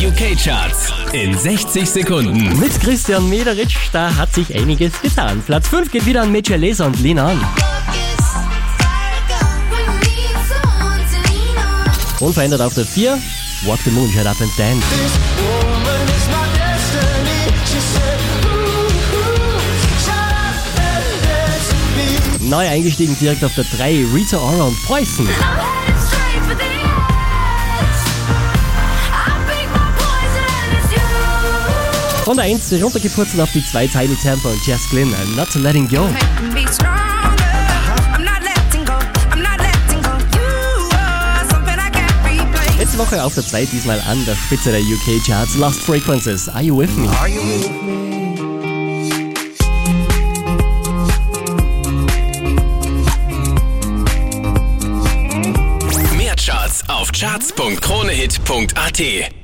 UK-Charts in 60 Sekunden. Mit Christian Mederitsch, da hat sich einiges getan. Platz 5 geht wieder an Mitchell Leser und Lena an. Unverändert auf der 4, Walk the Moon, Shut Up and Dance. Neu eingestiegen direkt auf der 3, Rita Ora und Preußen. Von der 1 runtergepurzelt auf die 2 Tidal Temper und Jess Glynn, I'm Not to Letting Go. Letzte Woche auf der 2 diesmal an der Spitze der UK Charts Lost Frequencies. Are you with me? Mehr Charts auf charts.kronehit.at